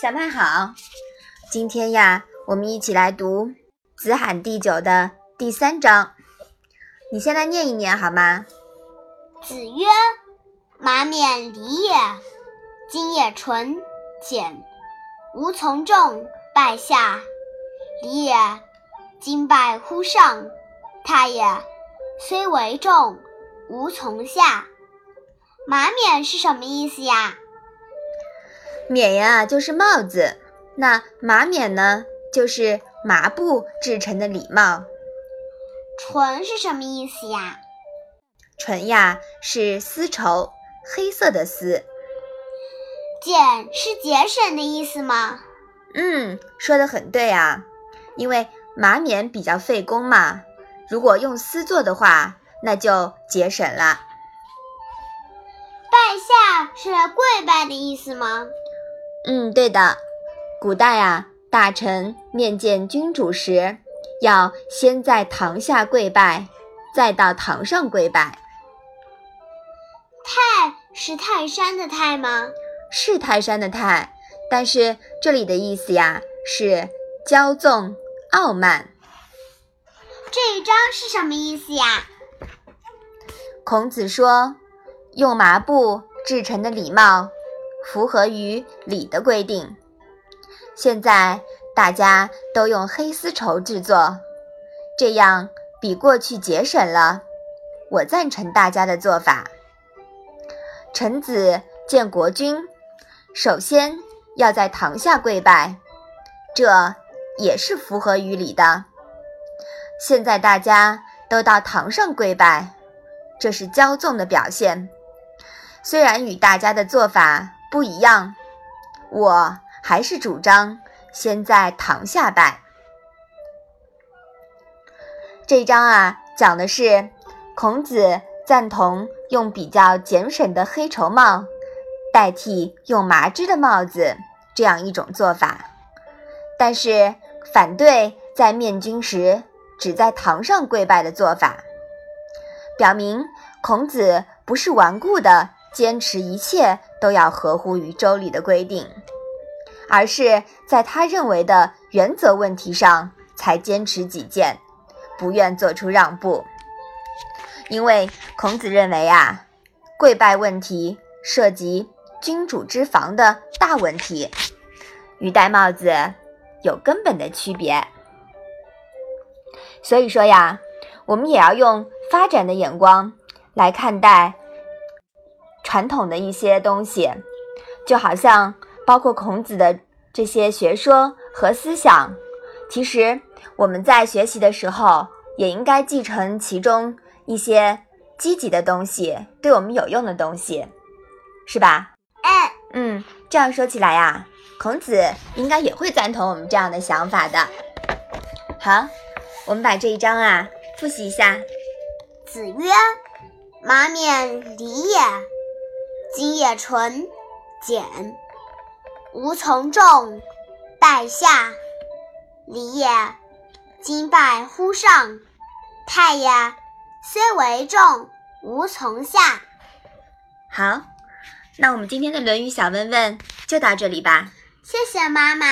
小麦好，今天呀，我们一起来读《子罕第九》的第三章。你先来念一念好吗？子曰：“马冕礼也，今也纯简，无从众，拜下。礼也，今拜乎上。太也，虽为众，无从下。”马冕是什么意思呀？冕呀，就是帽子。那马冕呢，就是麻布制成的礼帽。纯是什么意思呀？纯呀，是丝绸，黑色的丝。俭是节省的意思吗？嗯，说的很对啊。因为麻冕比较费工嘛，如果用丝做的话，那就节省了。拜下是跪拜的意思吗？嗯，对的。古代啊，大臣面见君主时，要先在堂下跪拜，再到堂上跪拜。泰是泰山的泰吗？是泰山的泰，但是这里的意思呀是骄纵傲慢。这一章是什么意思呀？孔子说。用麻布制成的礼帽，符合于礼的规定。现在大家都用黑丝绸制作，这样比过去节省了。我赞成大家的做法。臣子见国君，首先要在堂下跪拜，这也是符合于礼的。现在大家都到堂上跪拜，这是骄纵的表现。虽然与大家的做法不一样，我还是主张先在堂下拜。这章啊，讲的是孔子赞同用比较俭省的黑绸帽代替用麻织的帽子这样一种做法，但是反对在面君时只在堂上跪拜的做法，表明孔子不是顽固的。坚持一切都要合乎于周礼的规定，而是在他认为的原则问题上才坚持己见，不愿做出让步。因为孔子认为啊，跪拜问题涉及君主之防的大问题，与戴帽子有根本的区别。所以说呀，我们也要用发展的眼光来看待。传统的一些东西，就好像包括孔子的这些学说和思想，其实我们在学习的时候也应该继承其中一些积极的东西，对我们有用的东西，是吧？哎，嗯，这样说起来呀，孔子应该也会赞同我们这样的想法的。好，我们把这一章啊复习一下。子曰：“马冕礼也。”今夜纯简，无从众，拜下。礼也，今拜乎上。太也，虽为重，无从下。好，那我们今天的《论语》小问问就到这里吧。谢谢妈妈。